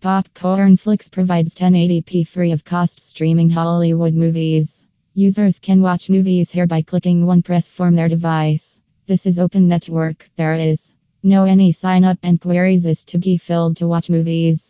Popcornflix provides 1080p free of cost streaming Hollywood movies. Users can watch movies here by clicking one press from their device. This is open network. There is no any sign up and queries is to be filled to watch movies.